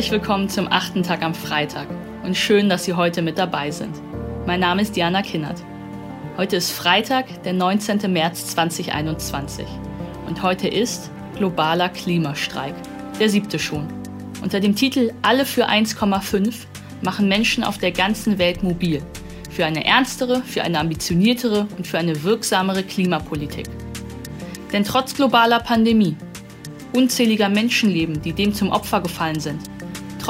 Herzlich willkommen zum achten Tag am Freitag und schön, dass Sie heute mit dabei sind. Mein Name ist Diana Kinnert. Heute ist Freitag, der 19. März 2021 und heute ist globaler Klimastreik, der siebte schon. Unter dem Titel Alle für 1,5 machen Menschen auf der ganzen Welt mobil. Für eine ernstere, für eine ambitioniertere und für eine wirksamere Klimapolitik. Denn trotz globaler Pandemie, unzähliger Menschenleben, die dem zum Opfer gefallen sind,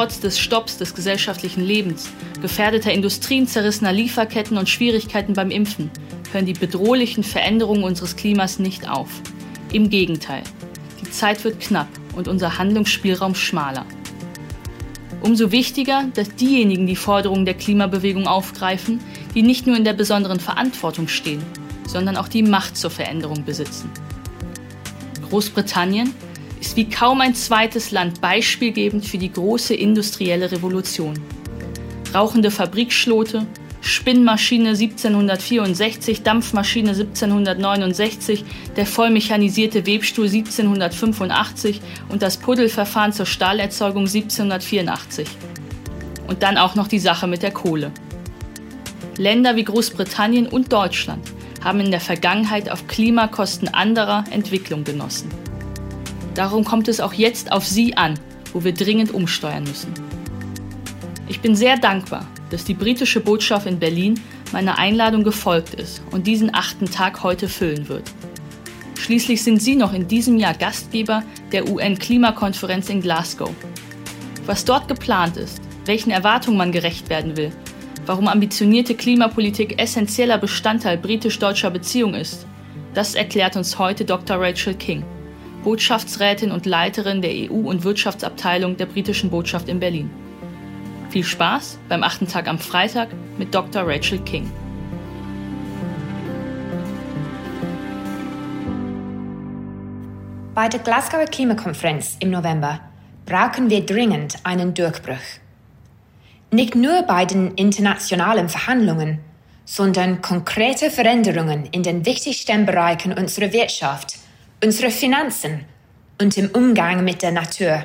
trotz des Stopps des gesellschaftlichen Lebens, gefährdeter Industrien, zerrissener Lieferketten und Schwierigkeiten beim Impfen, hören die bedrohlichen Veränderungen unseres Klimas nicht auf. Im Gegenteil, die Zeit wird knapp und unser Handlungsspielraum schmaler. Umso wichtiger, dass diejenigen die Forderungen der Klimabewegung aufgreifen, die nicht nur in der besonderen Verantwortung stehen, sondern auch die Macht zur Veränderung besitzen. Großbritannien ist wie kaum ein zweites Land beispielgebend für die große industrielle Revolution. Rauchende Fabrikschlote, Spinnmaschine 1764, Dampfmaschine 1769, der vollmechanisierte Webstuhl 1785 und das Puddelverfahren zur Stahlerzeugung 1784. Und dann auch noch die Sache mit der Kohle. Länder wie Großbritannien und Deutschland haben in der Vergangenheit auf Klimakosten anderer Entwicklung genossen. Darum kommt es auch jetzt auf Sie an, wo wir dringend umsteuern müssen. Ich bin sehr dankbar, dass die britische Botschaft in Berlin meiner Einladung gefolgt ist und diesen achten Tag heute füllen wird. Schließlich sind Sie noch in diesem Jahr Gastgeber der UN-Klimakonferenz in Glasgow. Was dort geplant ist, welchen Erwartungen man gerecht werden will, warum ambitionierte Klimapolitik essentieller Bestandteil britisch-deutscher Beziehung ist, das erklärt uns heute Dr. Rachel King. Botschaftsrätin und Leiterin der EU- und Wirtschaftsabteilung der britischen Botschaft in Berlin. Viel Spaß beim achten Tag am Freitag mit Dr. Rachel King. Bei der Glasgower Klimakonferenz im November brauchen wir dringend einen Durchbruch. Nicht nur bei den internationalen Verhandlungen, sondern konkrete Veränderungen in den wichtigsten Bereichen unserer Wirtschaft – unsere Finanzen und im Umgang mit der Natur.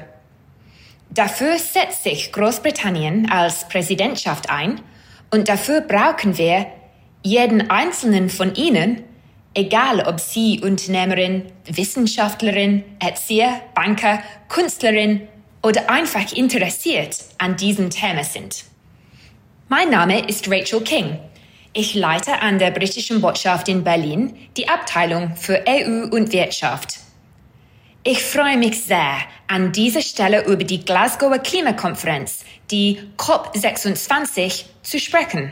Dafür setzt sich Großbritannien als Präsidentschaft ein und dafür brauchen wir jeden einzelnen von Ihnen, egal ob Sie Unternehmerin, Wissenschaftlerin, Erzieher, Banker, Künstlerin oder einfach interessiert an diesem Thema sind. Mein Name ist Rachel King ich leite an der britischen Botschaft in Berlin die Abteilung für EU und Wirtschaft. Ich freue mich sehr, an dieser Stelle über die Glasgower Klimakonferenz, die COP26, zu sprechen.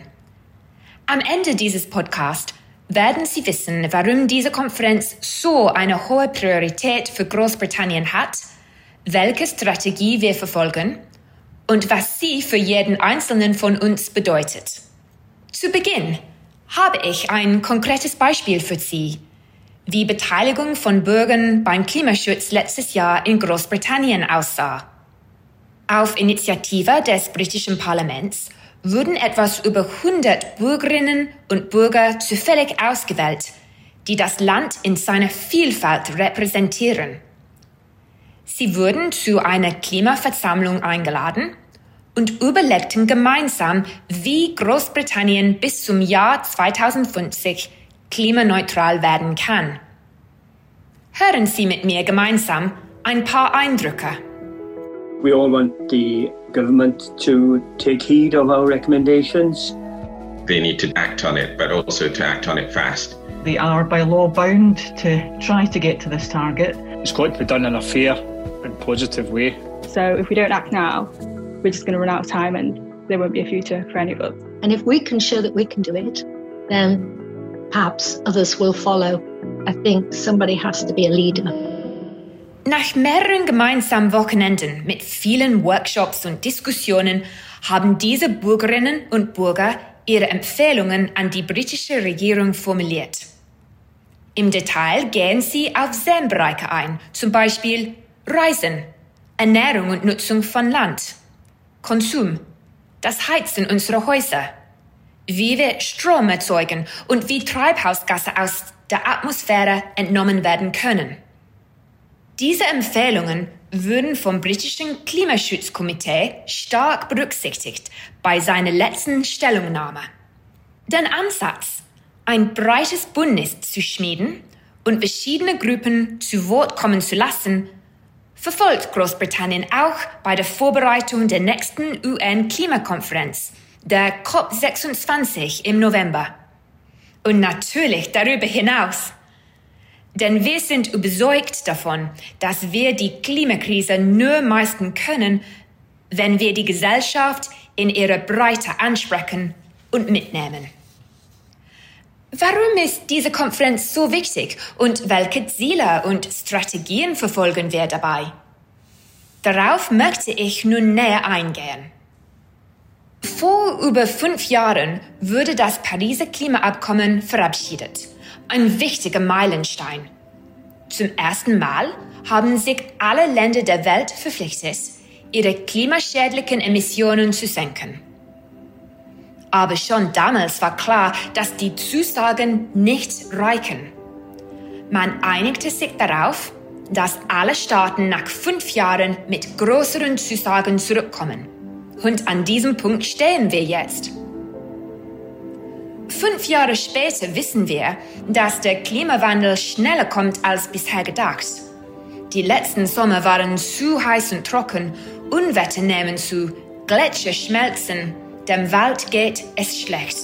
Am Ende dieses Podcasts werden Sie wissen, warum diese Konferenz so eine hohe Priorität für Großbritannien hat, welche Strategie wir verfolgen und was sie für jeden Einzelnen von uns bedeutet. Zu Beginn habe ich ein konkretes Beispiel für Sie, wie Beteiligung von Bürgern beim Klimaschutz letztes Jahr in Großbritannien aussah. Auf Initiative des britischen Parlaments wurden etwas über 100 Bürgerinnen und Bürger zufällig ausgewählt, die das Land in seiner Vielfalt repräsentieren. Sie wurden zu einer Klimaversammlung eingeladen und überlegten gemeinsam, wie Großbritannien bis zum Jahr 2050 klimaneutral werden kann. Hören Sie mit mir gemeinsam ein paar Eindrücke. We all want the government to take heed of our recommendations. They need to act on it, but also to act on it fast. They are by law bound to try to get to this target. It's got to be done in a fair and positive way. So if we don't act now, we're just going to run out of time and there won't be a future for any of us. And if we can show that we can do it, then perhaps others will follow. I think somebody has to be a leader. Nach mehreren gemeinsamen Wochenenden mit vielen Workshops und Diskussionen haben diese Bürgerinnen und Bürger ihre Empfehlungen an die britische Regierung formuliert. Im Detail gehen sie auf zehn Bereiche ein, zum Beispiel Reisen, Ernährung und Nutzung von Land, Konsum, das Heizen unserer Häuser, wie wir Strom erzeugen und wie Treibhausgase aus der Atmosphäre entnommen werden können. Diese Empfehlungen würden vom britischen Klimaschutzkomitee stark berücksichtigt bei seiner letzten Stellungnahme. Den Ansatz, ein breites Bündnis zu schmieden und verschiedene Gruppen zu Wort kommen zu lassen, verfolgt Großbritannien auch bei der Vorbereitung der nächsten UN-Klimakonferenz, der COP26 im November. Und natürlich darüber hinaus. Denn wir sind überzeugt davon, dass wir die Klimakrise nur meistern können, wenn wir die Gesellschaft in ihrer Breite ansprechen und mitnehmen. Warum ist diese Konferenz so wichtig und welche Ziele und Strategien verfolgen wir dabei? Darauf möchte ich nun näher eingehen. Vor über fünf Jahren wurde das Pariser Klimaabkommen verabschiedet ein wichtiger Meilenstein. Zum ersten Mal haben sich alle Länder der Welt verpflichtet, ihre klimaschädlichen Emissionen zu senken. Aber schon damals war klar, dass die Zusagen nicht reichen. Man einigte sich darauf, dass alle Staaten nach fünf Jahren mit größeren Zusagen zurückkommen. Und an diesem Punkt stehen wir jetzt. Fünf Jahre später wissen wir, dass der Klimawandel schneller kommt als bisher gedacht. Die letzten Sommer waren zu heiß und trocken, Unwetter nehmen zu, Gletscher schmelzen, dem Wald geht es schlecht.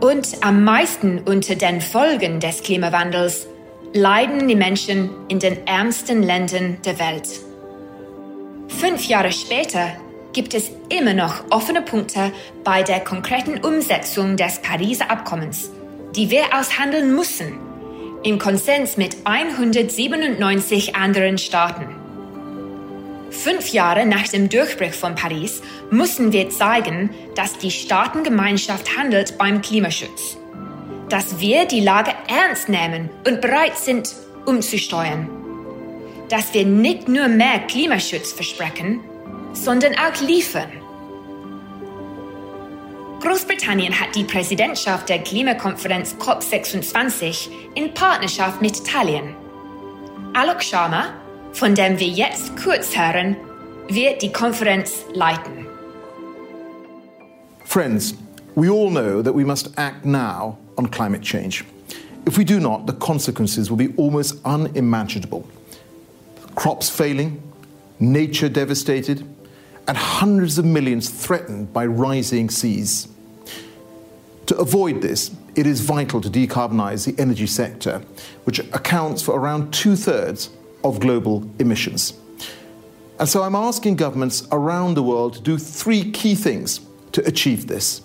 Und am meisten unter den Folgen des Klimawandels leiden die Menschen in den ärmsten Ländern der Welt. Fünf Jahre später gibt es immer noch offene Punkte bei der konkreten Umsetzung des Pariser Abkommens, die wir aushandeln müssen, im Konsens mit 197 anderen Staaten. Fünf Jahre nach dem Durchbruch von Paris müssen wir zeigen, dass die Staatengemeinschaft handelt beim Klimaschutz. Dass wir die Lage ernst nehmen und bereit sind, umzusteuern. Dass wir nicht nur mehr Klimaschutz versprechen, sondern auch liefern. Großbritannien hat die Präsidentschaft der Klimakonferenz COP26 in Partnerschaft mit Italien. Alok Sharma, von dem wir jetzt kurz hören, wird die Konferenz leiten. Friends, we all know that we must act now on climate change. If we do not, the consequences will be almost unimaginable. Crops failing, nature devastated, and hundreds of millions threatened by rising seas. To avoid this, it is vital to decarbonise the energy sector, which accounts for around two thirds of global emissions. And so I'm asking governments around the world to do three key things to achieve this.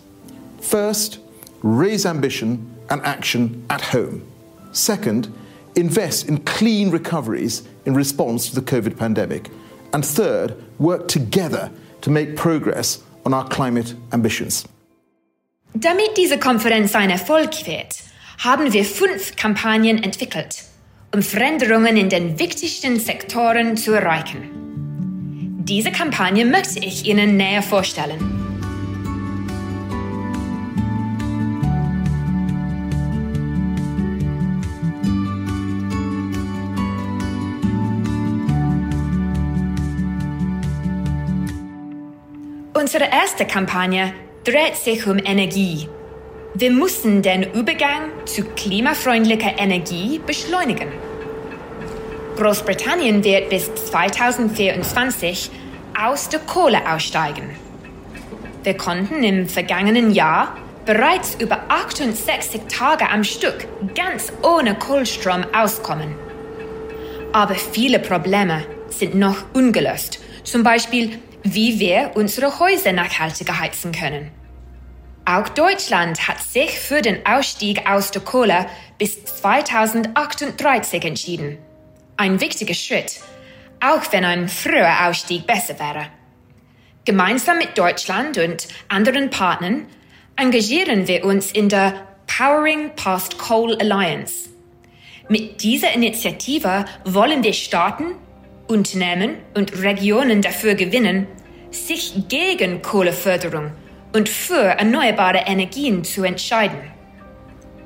First, raise ambition and action at home. Second, invest in clean recoveries in response to the COVID pandemic. And third, work together to make progress on our climate ambitions. Damit diese Konferenz ein Erfolg wird, haben wir fünf Kampagnen entwickelt, um Veränderungen in den wichtigsten Sektoren zu erreichen. Diese Kampagne möchte ich Ihnen näher vorstellen. Unsere erste Kampagne dreht sich um Energie. Wir müssen den Übergang zu klimafreundlicher Energie beschleunigen. Großbritannien wird bis 2024 aus der Kohle aussteigen. Wir konnten im vergangenen Jahr bereits über 68 Tage am Stück ganz ohne Kohlstrom auskommen. Aber viele Probleme sind noch ungelöst. Zum Beispiel wie wir unsere Häuser nachhaltiger heizen können. Auch Deutschland hat sich für den Ausstieg aus der Kohle bis 2038 entschieden. Ein wichtiger Schritt, auch wenn ein früher Ausstieg besser wäre. Gemeinsam mit Deutschland und anderen Partnern engagieren wir uns in der Powering Past Coal Alliance. Mit dieser Initiative wollen wir Staaten Unternehmen und Regionen dafür gewinnen, sich gegen Kohleförderung und für erneuerbare Energien zu entscheiden.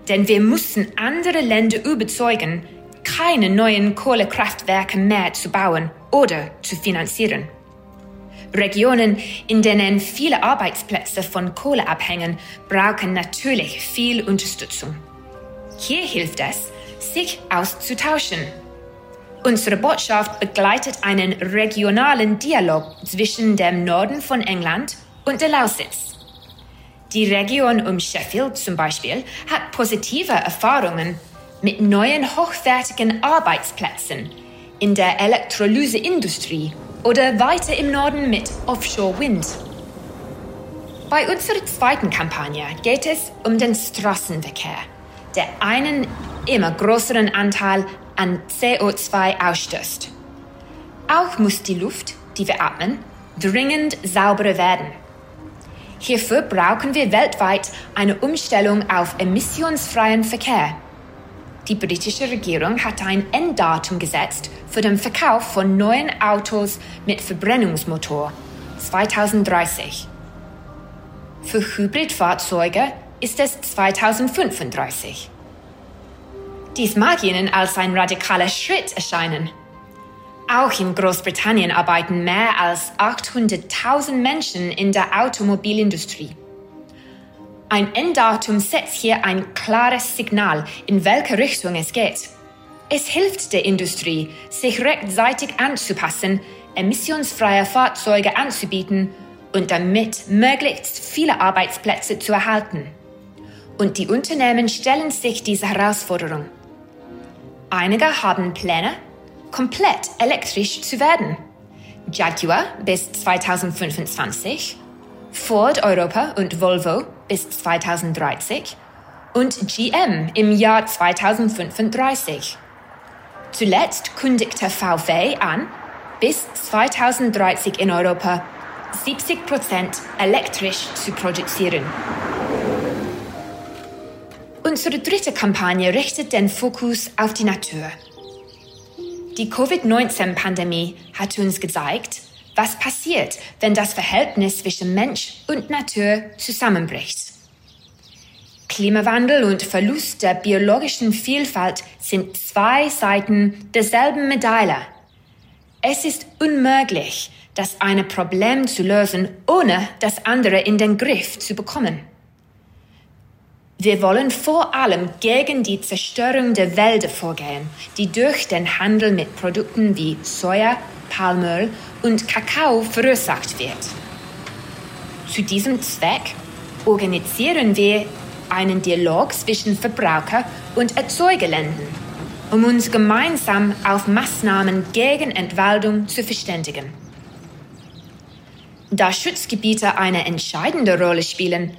Denn wir müssen andere Länder überzeugen, keine neuen Kohlekraftwerke mehr zu bauen oder zu finanzieren. Regionen, in denen viele Arbeitsplätze von Kohle abhängen, brauchen natürlich viel Unterstützung. Hier hilft es, sich auszutauschen. Unsere Botschaft begleitet einen regionalen Dialog zwischen dem Norden von England und der Lausitz. Die Region um Sheffield zum Beispiel hat positive Erfahrungen mit neuen hochwertigen Arbeitsplätzen in der Elektrolyseindustrie oder weiter im Norden mit Offshore Wind. Bei unserer zweiten Kampagne geht es um den Straßenverkehr, der einen immer größeren Anteil an CO2 ausstößt. Auch muss die Luft, die wir atmen, dringend sauberer werden. Hierfür brauchen wir weltweit eine Umstellung auf emissionsfreien Verkehr. Die britische Regierung hat ein Enddatum gesetzt für den Verkauf von neuen Autos mit Verbrennungsmotor 2030. Für Hybridfahrzeuge ist es 2035. Dies mag Ihnen als ein radikaler Schritt erscheinen. Auch in Großbritannien arbeiten mehr als 800.000 Menschen in der Automobilindustrie. Ein Enddatum setzt hier ein klares Signal, in welche Richtung es geht. Es hilft der Industrie, sich rechtzeitig anzupassen, emissionsfreie Fahrzeuge anzubieten und damit möglichst viele Arbeitsplätze zu erhalten. Und die Unternehmen stellen sich diese Herausforderung. Einige haben Pläne, komplett elektrisch zu werden. Jaguar bis 2025, Ford Europa und Volvo bis 2030 und GM im Jahr 2035. Zuletzt kündigte VW an, bis 2030 in Europa 70 Prozent elektrisch zu produzieren. Unsere dritte Kampagne richtet den Fokus auf die Natur. Die Covid-19-Pandemie hat uns gezeigt, was passiert, wenn das Verhältnis zwischen Mensch und Natur zusammenbricht. Klimawandel und Verlust der biologischen Vielfalt sind zwei Seiten derselben Medaille. Es ist unmöglich, das eine Problem zu lösen, ohne das andere in den Griff zu bekommen. Wir wollen vor allem gegen die Zerstörung der Wälder vorgehen, die durch den Handel mit Produkten wie Soja, Palmöl und Kakao verursacht wird. Zu diesem Zweck organisieren wir einen Dialog zwischen Verbraucher und Erzeugerländern, um uns gemeinsam auf Maßnahmen gegen Entwaldung zu verständigen. Da Schutzgebiete eine entscheidende Rolle spielen,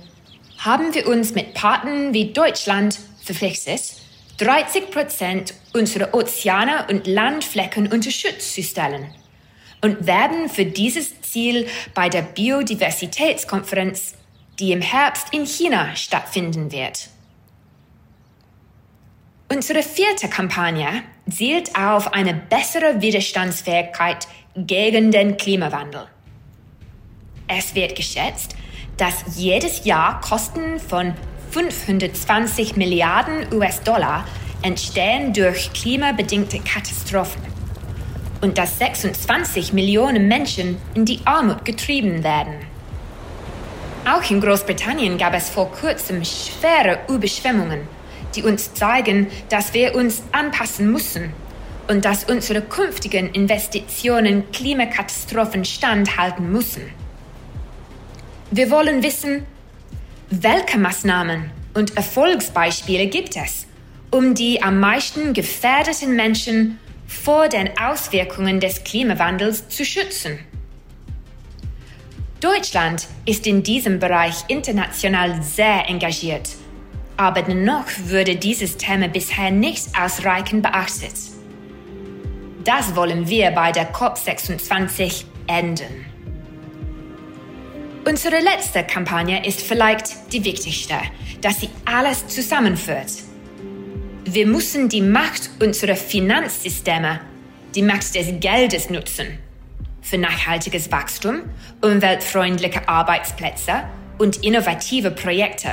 haben wir uns mit Partnern wie Deutschland verpflichtet, 30 Prozent unserer Ozeane und Landflecken unter Schutz zu stellen und werden für dieses Ziel bei der Biodiversitätskonferenz, die im Herbst in China stattfinden wird. Unsere vierte Kampagne zielt auf eine bessere Widerstandsfähigkeit gegen den Klimawandel. Es wird geschätzt, dass jedes Jahr Kosten von 520 Milliarden US-Dollar entstehen durch klimabedingte Katastrophen und dass 26 Millionen Menschen in die Armut getrieben werden. Auch in Großbritannien gab es vor kurzem schwere Überschwemmungen, die uns zeigen, dass wir uns anpassen müssen und dass unsere künftigen Investitionen Klimakatastrophen standhalten müssen. Wir wollen wissen, welche Maßnahmen und Erfolgsbeispiele gibt es, um die am meisten gefährdeten Menschen vor den Auswirkungen des Klimawandels zu schützen. Deutschland ist in diesem Bereich international sehr engagiert, aber dennoch würde dieses Thema bisher nicht ausreichend beachtet. Das wollen wir bei der COP26 ändern. Unsere letzte Kampagne ist vielleicht die wichtigste, dass sie alles zusammenführt. Wir müssen die Macht unserer Finanzsysteme, die Macht des Geldes nutzen. Für nachhaltiges Wachstum, umweltfreundliche Arbeitsplätze und innovative Projekte.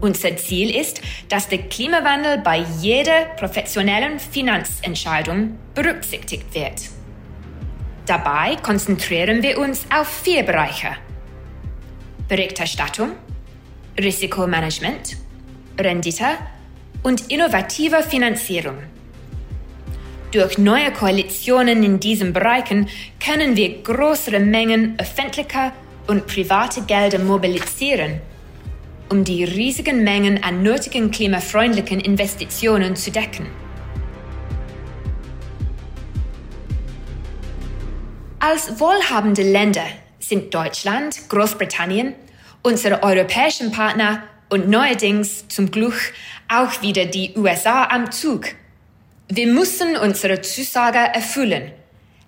Unser Ziel ist, dass der Klimawandel bei jeder professionellen Finanzentscheidung berücksichtigt wird. Dabei konzentrieren wir uns auf vier Bereiche. Berichterstattung, Risikomanagement, Rendite und innovative Finanzierung. Durch neue Koalitionen in diesen Bereichen können wir größere Mengen öffentlicher und private Gelder mobilisieren, um die riesigen Mengen an nötigen klimafreundlichen Investitionen zu decken. Als wohlhabende Länder sind Deutschland, Großbritannien, unsere europäischen Partner und neuerdings zum Glück auch wieder die USA am Zug. Wir müssen unsere Zusage erfüllen,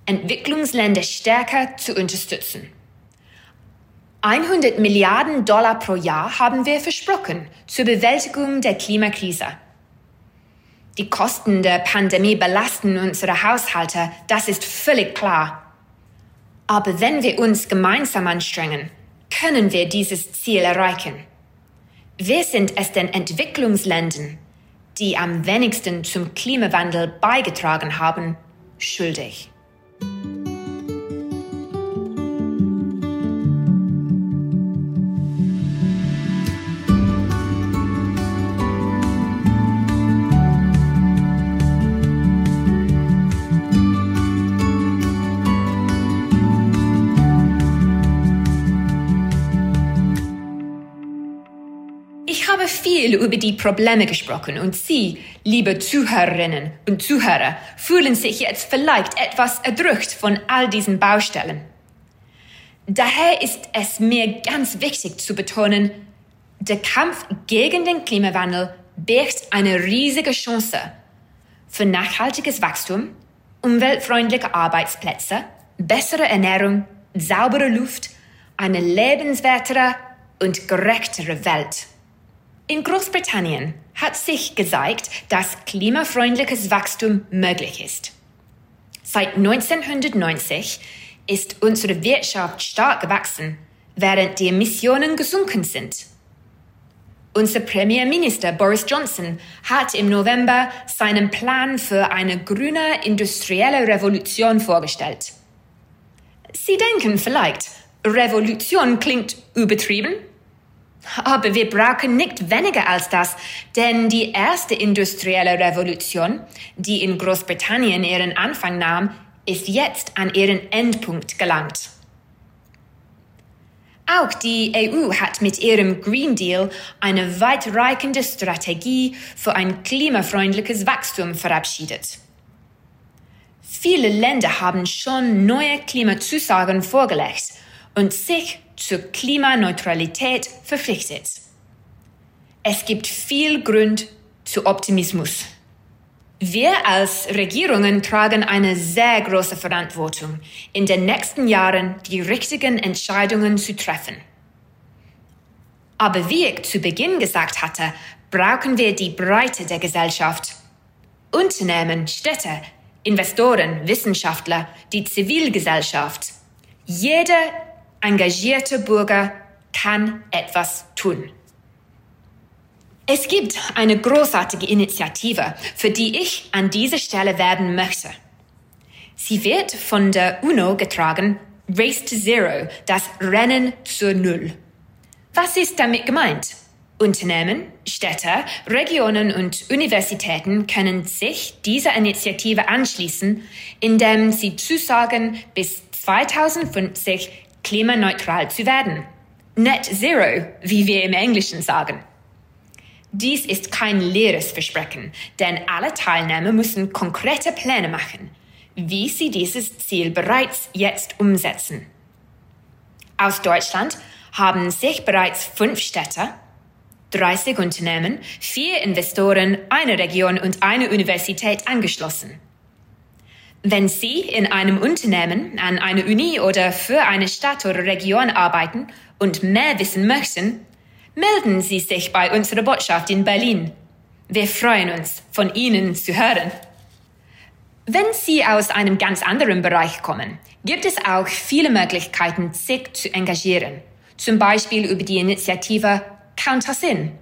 Entwicklungsländer stärker zu unterstützen. 100 Milliarden Dollar pro Jahr haben wir versprochen zur Bewältigung der Klimakrise. Die Kosten der Pandemie belasten unsere Haushalte, das ist völlig klar. Aber wenn wir uns gemeinsam anstrengen, können wir dieses Ziel erreichen. Wir sind es den Entwicklungsländern, die am wenigsten zum Klimawandel beigetragen haben, schuldig. Viel über die Probleme gesprochen und Sie, liebe Zuhörerinnen und Zuhörer, fühlen sich jetzt vielleicht etwas erdrückt von all diesen Baustellen. Daher ist es mir ganz wichtig zu betonen, der Kampf gegen den Klimawandel birgt eine riesige Chance für nachhaltiges Wachstum, umweltfreundliche Arbeitsplätze, bessere Ernährung, saubere Luft, eine lebenswertere und gerechtere Welt. In Großbritannien hat sich gezeigt, dass klimafreundliches Wachstum möglich ist. Seit 1990 ist unsere Wirtschaft stark gewachsen, während die Emissionen gesunken sind. Unser Premierminister Boris Johnson hat im November seinen Plan für eine grüne industrielle Revolution vorgestellt. Sie denken vielleicht, Revolution klingt übertrieben? Aber wir brauchen nicht weniger als das, denn die erste industrielle Revolution, die in Großbritannien ihren Anfang nahm, ist jetzt an ihren Endpunkt gelangt. Auch die EU hat mit ihrem Green Deal eine weitreichende Strategie für ein klimafreundliches Wachstum verabschiedet. Viele Länder haben schon neue Klimazusagen vorgelegt und sich zur Klimaneutralität verpflichtet. Es gibt viel Grund zu Optimismus. Wir als Regierungen tragen eine sehr große Verantwortung, in den nächsten Jahren die richtigen Entscheidungen zu treffen. Aber wie ich zu Beginn gesagt hatte, brauchen wir die Breite der Gesellschaft. Unternehmen, Städte, Investoren, Wissenschaftler, die Zivilgesellschaft. Jeder engagierte Bürger kann etwas tun. Es gibt eine großartige Initiative, für die ich an dieser Stelle werben möchte. Sie wird von der UNO getragen, Race to Zero, das Rennen zur Null. Was ist damit gemeint? Unternehmen, Städte, Regionen und Universitäten können sich dieser Initiative anschließen, indem sie zusagen, bis 2050 klimaneutral zu werden. Net Zero, wie wir im Englischen sagen. Dies ist kein leeres Versprechen, denn alle Teilnehmer müssen konkrete Pläne machen, wie sie dieses Ziel bereits jetzt umsetzen. Aus Deutschland haben sich bereits fünf Städte, 30 Unternehmen, vier Investoren, eine Region und eine Universität angeschlossen. Wenn Sie in einem Unternehmen, an einer Uni oder für eine Stadt oder Region arbeiten und mehr wissen möchten, melden Sie sich bei unserer Botschaft in Berlin. Wir freuen uns, von Ihnen zu hören. Wenn Sie aus einem ganz anderen Bereich kommen, gibt es auch viele Möglichkeiten, sich zu engagieren. Zum Beispiel über die Initiative Count Us In.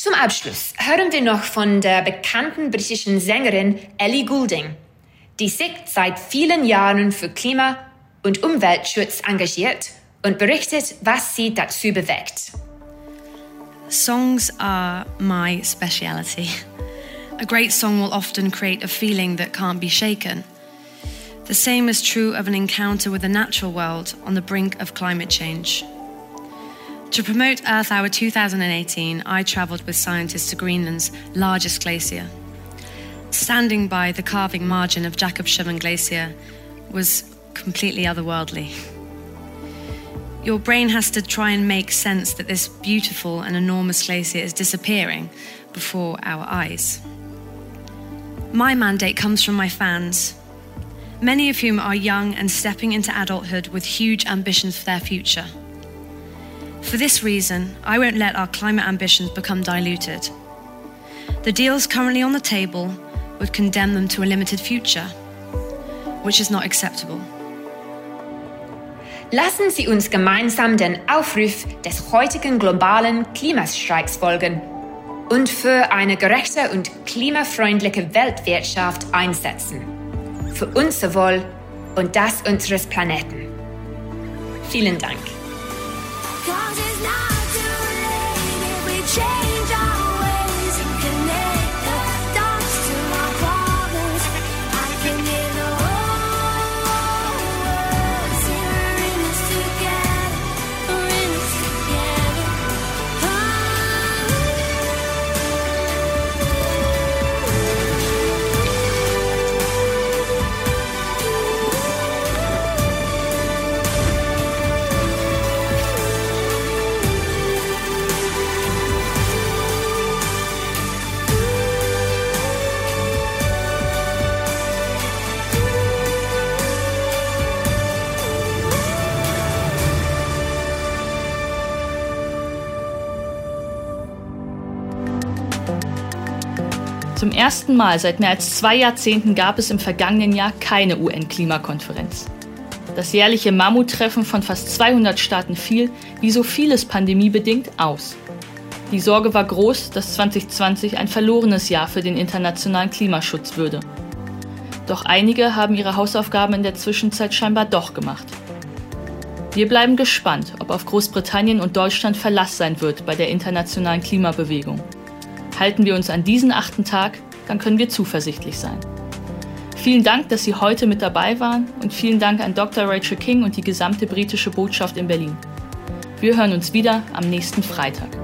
Zum Abschluss hören wir noch von der bekannten britischen Sängerin Ellie Goulding, die sich seit vielen Jahren für Klima- und Umweltschutz engagiert und berichtet, was sie dazu bewegt. Songs are my speciality. A great song will often create a feeling that can't be shaken. The same is true of an encounter with the natural world on the brink of climate change. To promote Earth Hour 2018, I travelled with scientists to Greenland's largest glacier. Standing by the carving margin of Jakobshavn Glacier was completely otherworldly. Your brain has to try and make sense that this beautiful and enormous glacier is disappearing before our eyes. My mandate comes from my fans, many of whom are young and stepping into adulthood with huge ambitions for their future. For this reason, I won't let our climate ambitions become diluted. The deals currently on the table would condemn them to a limited future, which is not acceptable. Lassen Sie uns gemeinsam den Aufruf des heutigen globalen Klimastreiks folgen und für eine gerechte und klimafreundliche Weltwirtschaft einsetzen. Für unser Wohl und das unseres Planeten. Vielen Dank. Zum ersten Mal seit mehr als zwei Jahrzehnten gab es im vergangenen Jahr keine UN-Klimakonferenz. Das jährliche Mammuttreffen von fast 200 Staaten fiel, wie so vieles pandemiebedingt, aus. Die Sorge war groß, dass 2020 ein verlorenes Jahr für den internationalen Klimaschutz würde. Doch einige haben ihre Hausaufgaben in der Zwischenzeit scheinbar doch gemacht. Wir bleiben gespannt, ob auf Großbritannien und Deutschland Verlass sein wird bei der internationalen Klimabewegung. Halten wir uns an diesen achten Tag, dann können wir zuversichtlich sein. Vielen Dank, dass Sie heute mit dabei waren und vielen Dank an Dr. Rachel King und die gesamte britische Botschaft in Berlin. Wir hören uns wieder am nächsten Freitag.